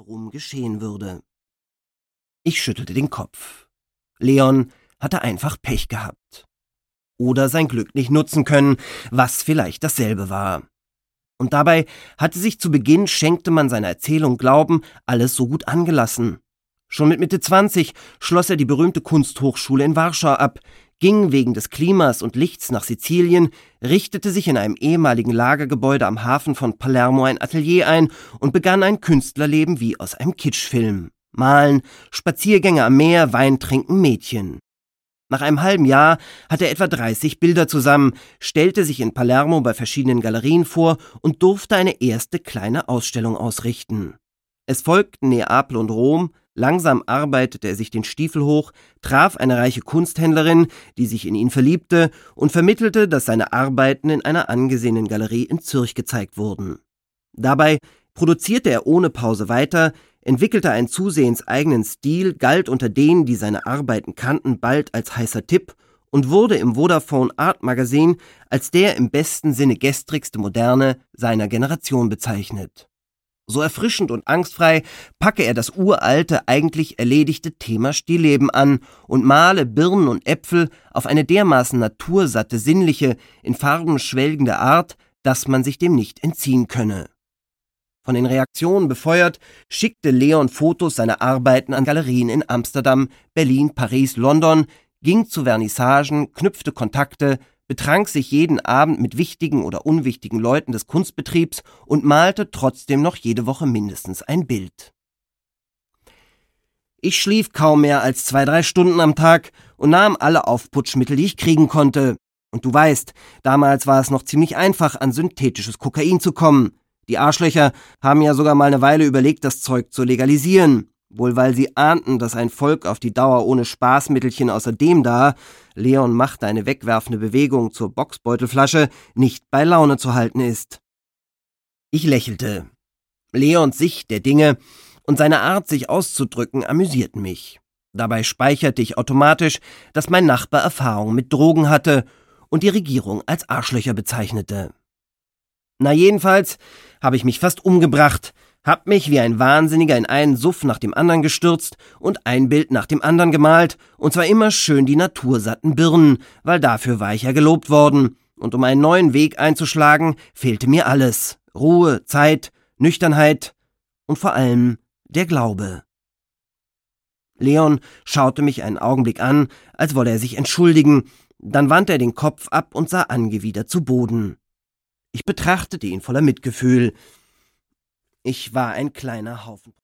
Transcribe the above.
herum geschehen würde. Ich schüttelte den Kopf. Leon hatte einfach Pech gehabt. Oder sein Glück nicht nutzen können, was vielleicht dasselbe war. Und dabei hatte sich zu Beginn, schenkte man seiner Erzählung Glauben, alles so gut angelassen. Schon mit Mitte 20 schloss er die berühmte Kunsthochschule in Warschau ab, ging wegen des Klimas und Lichts nach Sizilien, richtete sich in einem ehemaligen Lagergebäude am Hafen von Palermo ein Atelier ein und begann ein Künstlerleben wie aus einem Kitschfilm. Malen, Spaziergänge am Meer, Wein trinken, Mädchen. Nach einem halben Jahr hatte er etwa 30 Bilder zusammen, stellte sich in Palermo bei verschiedenen Galerien vor und durfte eine erste kleine Ausstellung ausrichten. Es folgten Neapel und Rom, Langsam arbeitete er sich den Stiefel hoch, traf eine reiche Kunsthändlerin, die sich in ihn verliebte und vermittelte, dass seine Arbeiten in einer angesehenen Galerie in Zürich gezeigt wurden. Dabei produzierte er ohne Pause weiter, entwickelte einen zusehends eigenen Stil, galt unter denen, die seine Arbeiten kannten, bald als heißer Tipp und wurde im Vodafone Art Magazine als der im besten Sinne gestrigste Moderne seiner Generation bezeichnet. So erfrischend und angstfrei packe er das uralte, eigentlich erledigte Thema Stillleben an und male Birnen und Äpfel auf eine dermaßen natursatte, sinnliche, in Farben schwelgende Art, dass man sich dem nicht entziehen könne. Von den Reaktionen befeuert, schickte Leon Fotos seiner Arbeiten an Galerien in Amsterdam, Berlin, Paris, London, ging zu Vernissagen, knüpfte Kontakte, betrank sich jeden Abend mit wichtigen oder unwichtigen Leuten des Kunstbetriebs und malte trotzdem noch jede Woche mindestens ein Bild. Ich schlief kaum mehr als zwei, drei Stunden am Tag und nahm alle Aufputschmittel, die ich kriegen konnte. Und du weißt, damals war es noch ziemlich einfach, an synthetisches Kokain zu kommen. Die Arschlöcher haben ja sogar mal eine Weile überlegt, das Zeug zu legalisieren wohl weil sie ahnten, dass ein Volk auf die Dauer ohne Spaßmittelchen außer dem da, Leon machte eine wegwerfende Bewegung zur Boxbeutelflasche, nicht bei Laune zu halten ist. Ich lächelte. Leons Sicht der Dinge und seine Art, sich auszudrücken, amüsierten mich. Dabei speicherte ich automatisch, dass mein Nachbar Erfahrung mit Drogen hatte und die Regierung als Arschlöcher bezeichnete. Na jedenfalls habe ich mich fast umgebracht, hab mich wie ein Wahnsinniger in einen Suff nach dem anderen gestürzt und ein Bild nach dem anderen gemalt, und zwar immer schön die natursatten Birnen, weil dafür war ich ja gelobt worden, und um einen neuen Weg einzuschlagen, fehlte mir alles Ruhe, Zeit, Nüchternheit und vor allem der Glaube. Leon schaute mich einen Augenblick an, als wolle er sich entschuldigen, dann wandte er den Kopf ab und sah angewidert zu Boden. Ich betrachtete ihn voller Mitgefühl. Ich war ein kleiner Haufen